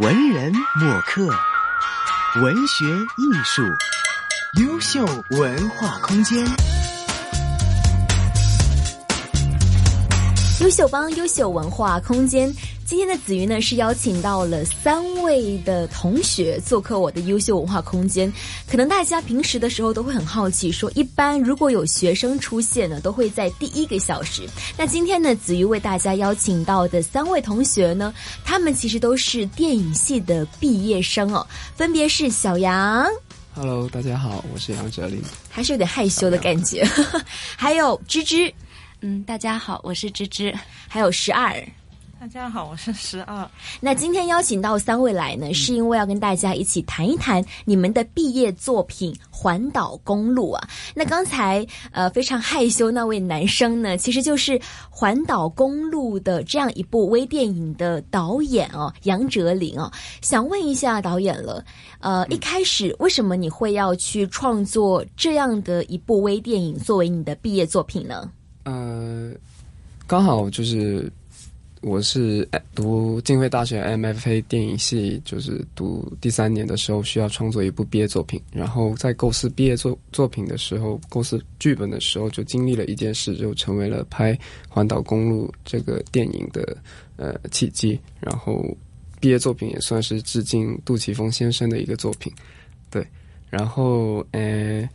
文人墨客，文学艺术，优秀文化空间。优秀帮优秀文化空间，今天的子瑜呢是邀请到了三位的同学做客我的优秀文化空间。可能大家平时的时候都会很好奇，说一般如果有学生出现呢，都会在第一个小时。那今天呢，子瑜为大家邀请到的三位同学呢，他们其实都是电影系的毕业生哦，分别是小杨。Hello，大家好，我是杨哲林。还是有点害羞的感觉，还有芝芝。嗯，大家好，我是芝芝，还有十二。大家好，我是十二。那今天邀请到三位来呢，是因为要跟大家一起谈一谈你们的毕业作品《环岛公路》啊。那刚才呃非常害羞那位男生呢，其实就是《环岛公路》的这样一部微电影的导演哦，杨哲林哦。想问一下导演了，呃，一开始为什么你会要去创作这样的一部微电影作为你的毕业作品呢？呃，刚好就是我是读浸会大学 MFA 电影系，就是读第三年的时候需要创作一部毕业作品，然后在构思毕业作作品的时候，构思剧本的时候就经历了一件事，就成为了拍《环岛公路》这个电影的呃契机，然后毕业作品也算是致敬杜琪峰先生的一个作品，对，然后呃。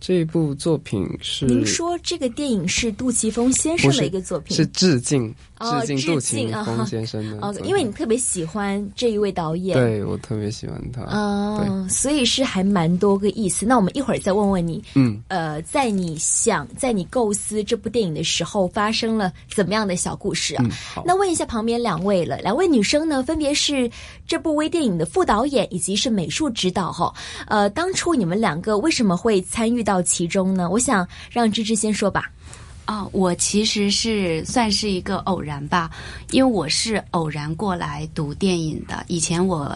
这一部作品是您说这个电影是杜琪峰先生的一个作品，是致敬哦致敬杜琪峰先生的哦，因为你特别喜欢这一位导演，对我特别喜欢他，嗯，所以是还蛮多个意思。那我们一会儿再问问你，嗯，呃，在你想在你构思这部电影的时候，发生了怎么样的小故事啊？嗯、那问一下旁边两位了，两位女生呢，分别是这部微电影的副导演以及是美术指导哈。呃，当初你们两个为什么会参与到其中呢？我想让芝芝先说吧。哦，我其实是算是一个偶然吧，因为我是偶然过来读电影的。以前我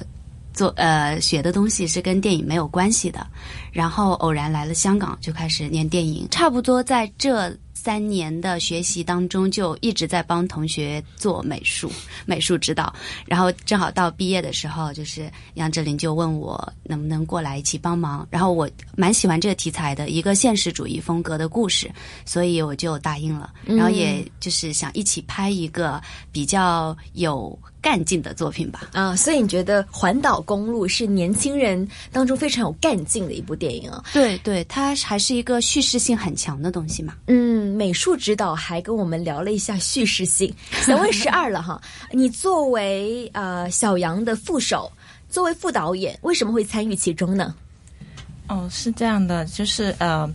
做呃学的东西是跟电影没有关系的，然后偶然来了香港，就开始念电影。差不多在这三年的学习当中，就一直在帮同学做美术、美术指导。然后正好到毕业的时候，就是杨哲林就问我能不能过来一起帮忙。然后我蛮喜欢这个题材的一个现实主义风格的故事，所以我就答应了。然后也就是想一起拍一个比较有干劲的作品吧。啊，所以你觉得《环岛公路》是年轻人当中非常有干劲的一部电影啊？对对，它还是一个叙事性很强的东西嘛。嗯，美术指导还跟我们聊了一下叙事性。想问十二了哈，你作为呃小杨的副手，作为副导演，为什么会参与其中呢？哦，是这样的，就是呃，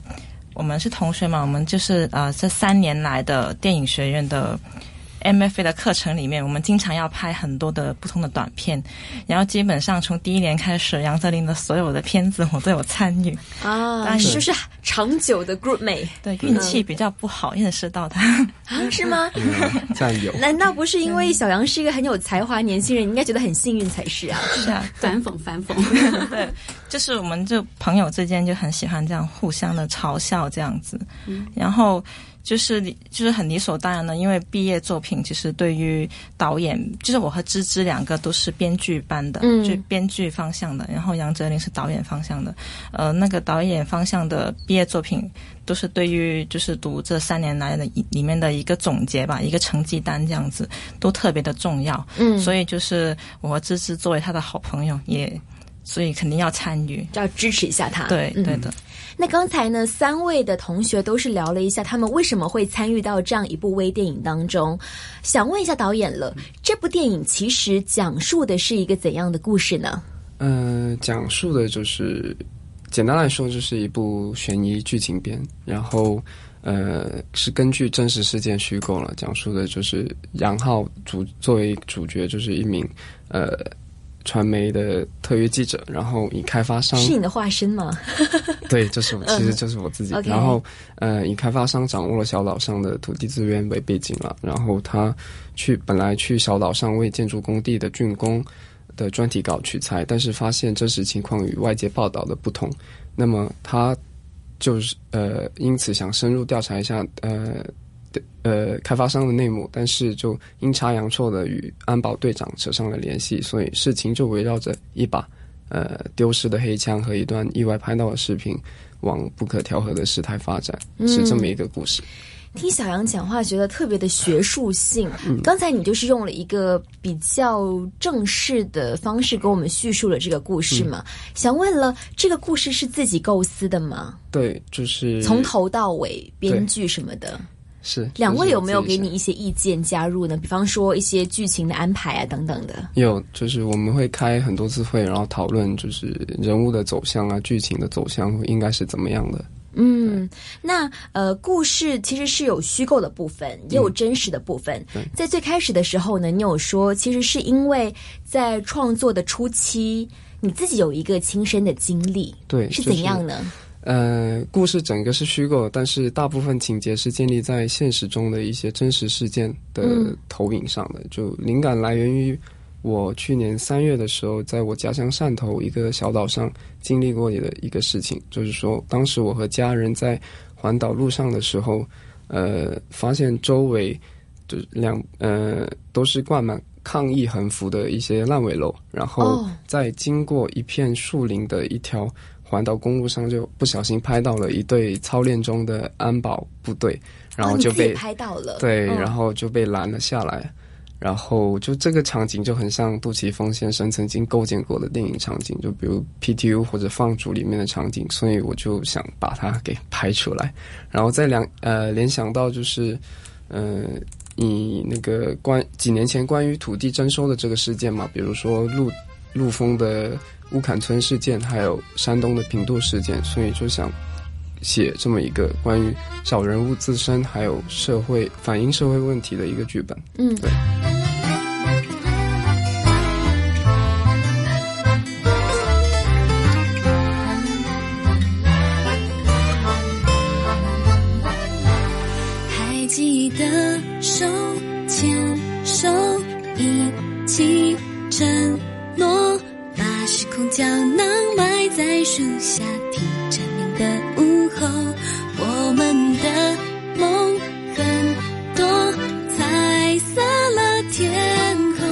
我们是同学嘛，我们就是呃这三年来的电影学院的。MFA 的课程里面，我们经常要拍很多的不同的短片，然后基本上从第一年开始，杨泽林的所有的片子我都有参与啊，但是就是长久的 group mate。对，运气比较不好，认识到他 啊？是吗？战友？难道不是因为小杨是一个很有才华年轻人，你应该觉得很幸运才是啊？是啊，反讽反讽。对，就是我们就朋友之间就很喜欢这样互相的嘲笑这样子，嗯、然后。就是就是很理所当然的，因为毕业作品其实对于导演，就是我和芝芝两个都是编剧班的，嗯，就编剧方向的，然后杨哲林是导演方向的，呃，那个导演方向的毕业作品都是对于就是读这三年来的里面的一个总结吧，一个成绩单这样子，都特别的重要，嗯，所以就是我和芝芝作为他的好朋友，也所以肯定要参与，要支持一下他，对对的。嗯那刚才呢，三位的同学都是聊了一下他们为什么会参与到这样一部微电影当中。想问一下导演了，这部电影其实讲述的是一个怎样的故事呢？呃，讲述的就是简单来说，就是一部悬疑剧情片，然后呃是根据真实事件虚构了，讲述的就是杨浩主作为主角，就是一名呃。传媒的特约记者，然后以开发商是你的化身吗？对，就是我，其实就是我自己。嗯、然后，呃，以开发商掌握了小岛上的土地资源为背景了，然后他去本来去小岛上为建筑工地的竣工的专题稿取材，但是发现真实情况与外界报道的不同，那么他就是呃，因此想深入调查一下呃。呃开发商的内幕，但是就阴差阳错的与安保队长扯上了联系，所以事情就围绕着一把呃丢失的黑枪和一段意外拍到的视频，往不可调和的事态发展，是这么一个故事。听小杨讲话，觉得特别的学术性。刚才你就是用了一个比较正式的方式给我们叙述了这个故事嘛？想问了，这个故事是自己构思的吗？对，就是从头到尾，编剧什么的。是两位有没有给你一些意见加入呢？比方说一些剧情的安排啊等等的。有，就是我们会开很多次会，然后讨论就是人物的走向啊，剧情的走向应该是怎么样的。嗯，那呃，故事其实是有虚构的部分，也有真实的部分。在最开始的时候呢，你有说，其实是因为在创作的初期，你自己有一个亲身的经历，对，是怎样呢？呃，故事整个是虚构，但是大部分情节是建立在现实中的一些真实事件的投影上的，就灵感来源于。我去年三月的时候，在我家乡汕头一个小岛上经历过的一个事情，就是说，当时我和家人在环岛路上的时候，呃，发现周围就两呃都是挂满抗议横幅的一些烂尾楼，然后在经过一片树林的一条环岛公路上，就不小心拍到了一队操练中的安保部队，然后就被拍到了，对，然后就被拦了下来。然后就这个场景就很像杜琪峰先生曾经构建过的电影场景，就比如 PTU 或者放逐里面的场景，所以我就想把它给拍出来。然后再两呃联想到就是，呃，以那个关几年前关于土地征收的这个事件嘛，比如说陆陆丰的乌坎村事件，还有山东的平度事件，所以就想。写这么一个关于小人物自身还有社会反映社会问题的一个剧本。嗯，对。树下听蝉鸣的午。后，我们的梦很多，彩色了天空，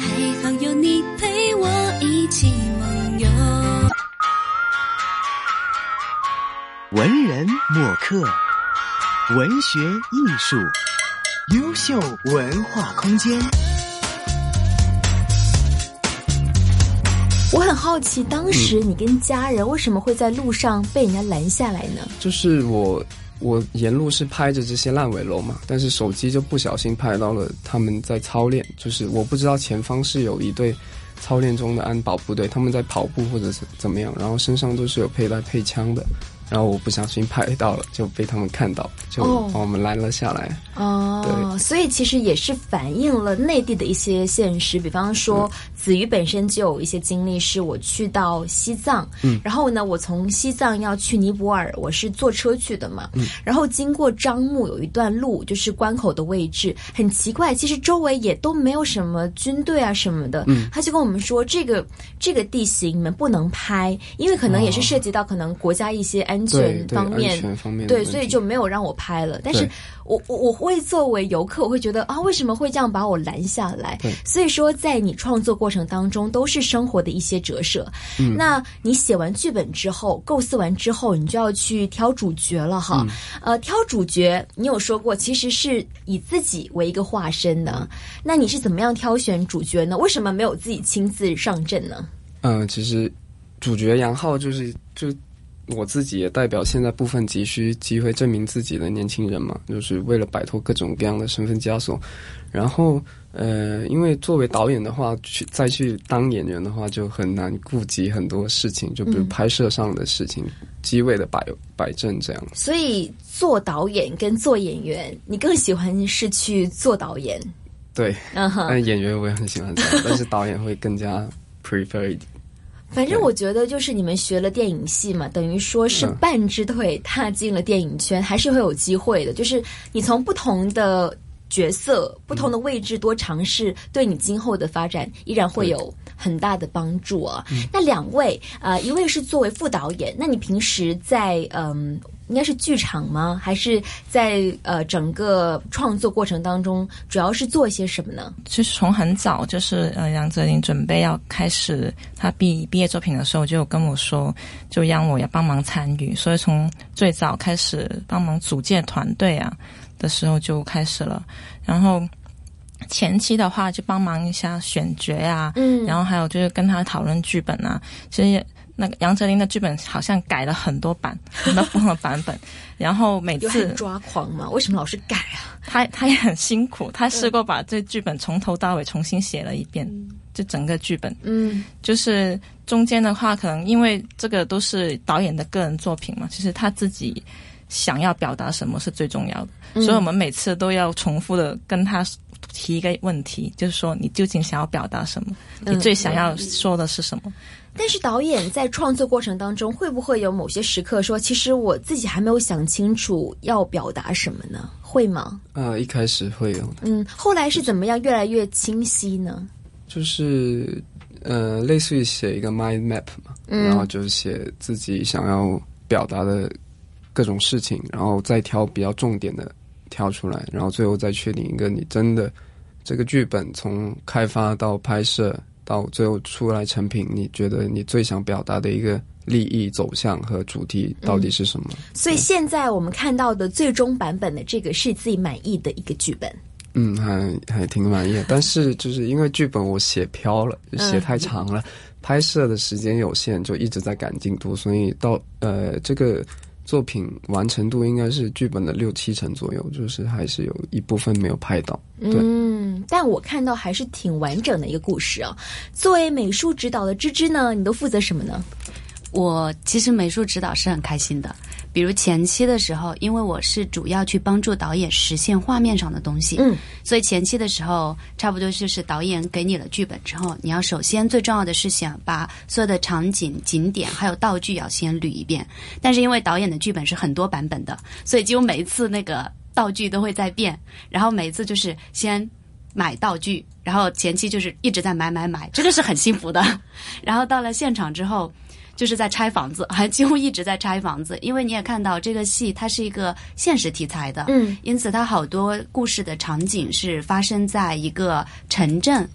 还好有你陪我一起梦游。文人墨客，文学艺术，优秀文化空间。我很好奇，当时你跟家人为什么会在路上被人家拦下来呢？就是我，我沿路是拍着这些烂尾楼嘛，但是手机就不小心拍到了他们在操练，就是我不知道前方是有一队操练中的安保部队，他们在跑步或者是怎么样，然后身上都是有佩戴配枪的。然后我不小心拍到了，就被他们看到，就把我们拦了下来。哦，对，所以其实也是反映了内地的一些现实。比方说，子瑜本身就有一些经历，是我去到西藏，嗯，然后呢，我从西藏要去尼泊尔，我是坐车去的嘛，嗯，然后经过樟木有一段路，就是关口的位置，很奇怪，其实周围也都没有什么军队啊什么的，嗯，他就跟我们说，这个这个地形你们不能拍，因为可能也是涉及到可能国家一些安。安全方面，对，所以就没有让我拍了。但是我我我会作为游客，我会觉得啊，为什么会这样把我拦下来？所以说，在你创作过程当中，都是生活的一些折射。那你写完剧本之后，构思完之后，你就要去挑主角了哈。呃，挑主角，你有说过，其实是以自己为一个化身的。那你是怎么样挑选主角呢？为什么没有自己亲自上阵呢？嗯，其实主角杨浩就是就。我自己也代表现在部分急需机会证明自己的年轻人嘛，就是为了摆脱各种各样的身份枷锁。然后，呃，因为作为导演的话，去再去当演员的话，就很难顾及很多事情，就比如拍摄上的事情、机位的摆摆正这样。所以，做导演跟做演员，你更喜欢是去做导演？对，嗯哼。但演员我也很喜欢做，但是导演会更加 prefer 一点。反正我觉得，就是你们学了电影系嘛，等于说是半只腿踏进了电影圈，还是会有机会的。就是你从不同的角色、不同的位置多尝试，对你今后的发展依然会有很大的帮助啊。那两位啊，一位是作为副导演，那你平时在嗯应该是剧场吗？还是在呃整个创作过程当中，主要是做些什么呢？其实从很早，就是呃，杨泽林准备要开始他毕毕业作品的时候，就有跟我说，就让我要帮忙参与。所以从最早开始帮忙组建团队啊的时候就开始了。然后前期的话，就帮忙一下选角啊，嗯然后还有就是跟他讨论剧本啊。其实那个杨哲林的剧本好像改了很多版，很多不同的版本。然后每次很抓狂嘛？为什么老是改啊？他他也很辛苦，他试过把这剧本从头到尾重新写了一遍，就整个剧本。嗯就是中间的话，可能因为这个都是导演的个人作品嘛，其实他自己想要表达什么是最重要的，嗯所以我们每次都要重复的跟他提一个问题，就是说你究竟想要表达什么，嗯你最想要说的是什么？但是导演在创作过程当中，会不会有某些时刻说，其实我自己还没有想清楚要表达什么呢？会吗？呃，一开始会有的，嗯，后来是怎么样越来越清晰呢？就是呃，类似于写一个 mind map 嘛，嗯然后就是写自己想要表达的各种事情，然后再挑比较重点的挑出来，然后最后再确定一个你真的这个剧本从开发到拍摄到最后出来成品，你觉得你最想表达的一个利益走向和主题到底是什么？所以现在我们看到的最终版本的这个是自己满意的一个剧本。嗯，还还挺满意的，但是就是因为剧本我写飘了，就写太长了，拍摄的时间有限，就一直在赶进度，所以到呃这个作品完成度应该是剧本的六七成左右，就是还是有一部分没有拍到。对，嗯，但我看到还是挺完整的一个故事啊。作为美术指导的芝芝呢，你都负责什么呢？我其实美术指导是很开心的，比如前期的时候，因为我是主要去帮助导演实现画面上的东西，嗯，所以前期的时候，差不多就是导演给你了剧本之后，你要首先最重要的是想把所有的场景、景点还有道具要先捋一遍。但是因为导演的剧本是很多版本的，所以几乎每一次那个道具都会在变，然后每一次就是先。买道具，然后前期就是一直在买买买，这个是很幸福的。然后到了现场之后，就是在拆房子，还几乎一直在拆房子，因为你也看到这个戏它是一个现实题材的，嗯，因此它好多故事的场景是发生在一个城镇。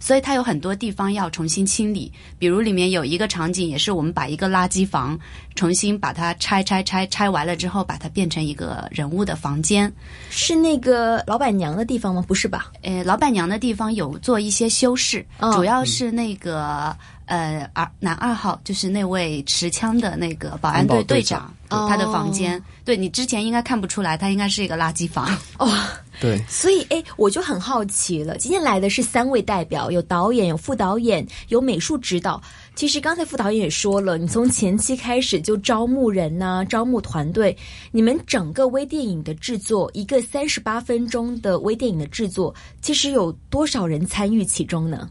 所以它有很多地方要重新清理，比如里面有一个场景，也是我们把一个垃圾房重新把它拆拆拆拆完了之后，把它变成一个人物的房间。是那个老板娘的地方吗？不是吧？呃，老板娘的地方有做一些修饰，哦主要是那个呃二男二号，就是那位持枪的那个保安队队长，他的房间。对你之前应该看不出来，他应该是一个垃圾房。哦，对，所以哎，我就很好奇了。今天来的是三位代表，有导演，有副导演，有美术指导。其实刚才副导演也说了，你从前期开始就招募人呐、招募团队。你们整个微电影的制作，一个三十八分钟的微电影的制作，其实有多少人参与其中呢？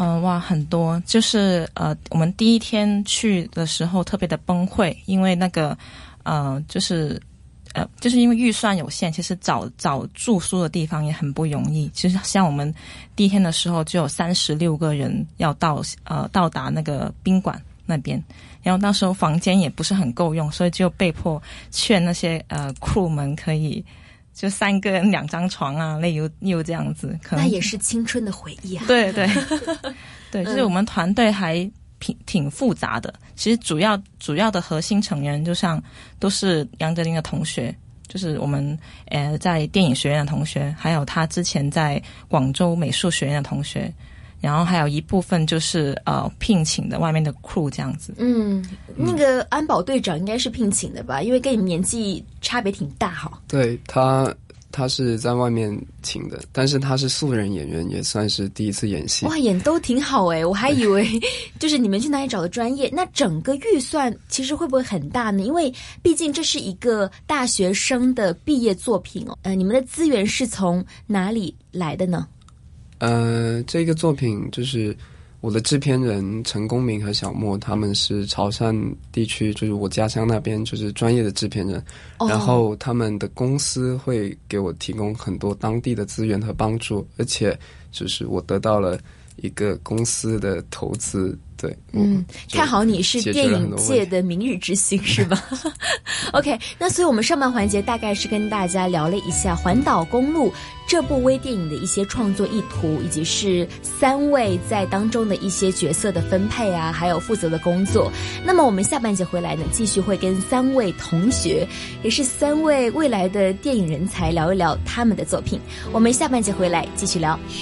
嗯、哇，很多，就是呃，我们第一天去的时候特别的崩溃，因为那个呃，就是呃，就是因为预算有限，其实找找住宿的地方也很不容易。其实像我们第一天的时候，就有三十六个人要到呃到达那个宾馆那边，然后那时候房间也不是很够用，所以就被迫劝那些呃 crew 们可以。就三个人两张床啊，那又又这样子，可能那也是青春的回忆啊。对对 对，就是我们团队还挺挺复杂的。其实主要主要的核心成员，就像都是杨哲林的同学，就是我们呃在电影学院的同学，还有他之前在广州美术学院的同学，然后还有一部分就是呃聘请的外面的 crew 这样子。嗯，那个安保队长应该是聘请的吧？因为跟你们年纪差别挺大哈。对他，他是在外面请的，但是他是素人演员，也算是第一次演戏。哇，演都挺好哎，我还以为 就是你们去哪里找的专业？那整个预算其实会不会很大呢？因为毕竟这是一个大学生的毕业作品哦。呃，你们的资源是从哪里来的呢？呃，这个作品就是我的制片人陈公明和小莫，他们是潮汕地区，就是我家乡那边就是专业的制片人，哦。然后他们的公司会给我提供很多当地的资源和帮助，而且就是我得到了一个公司的投资。对，嗯，看好你是电影界的明日之星，是吧？OK，那所以我们上半环节大概是跟大家聊了一下《环岛公路》这部微电影的一些创作意图，以及是三位在当中的一些角色的分配啊，还有负责的工作。那么我们下半节回来呢，继续会跟三位同学，也是三位未来的电影人才聊一聊他们的作品。我们下半节回来继续聊。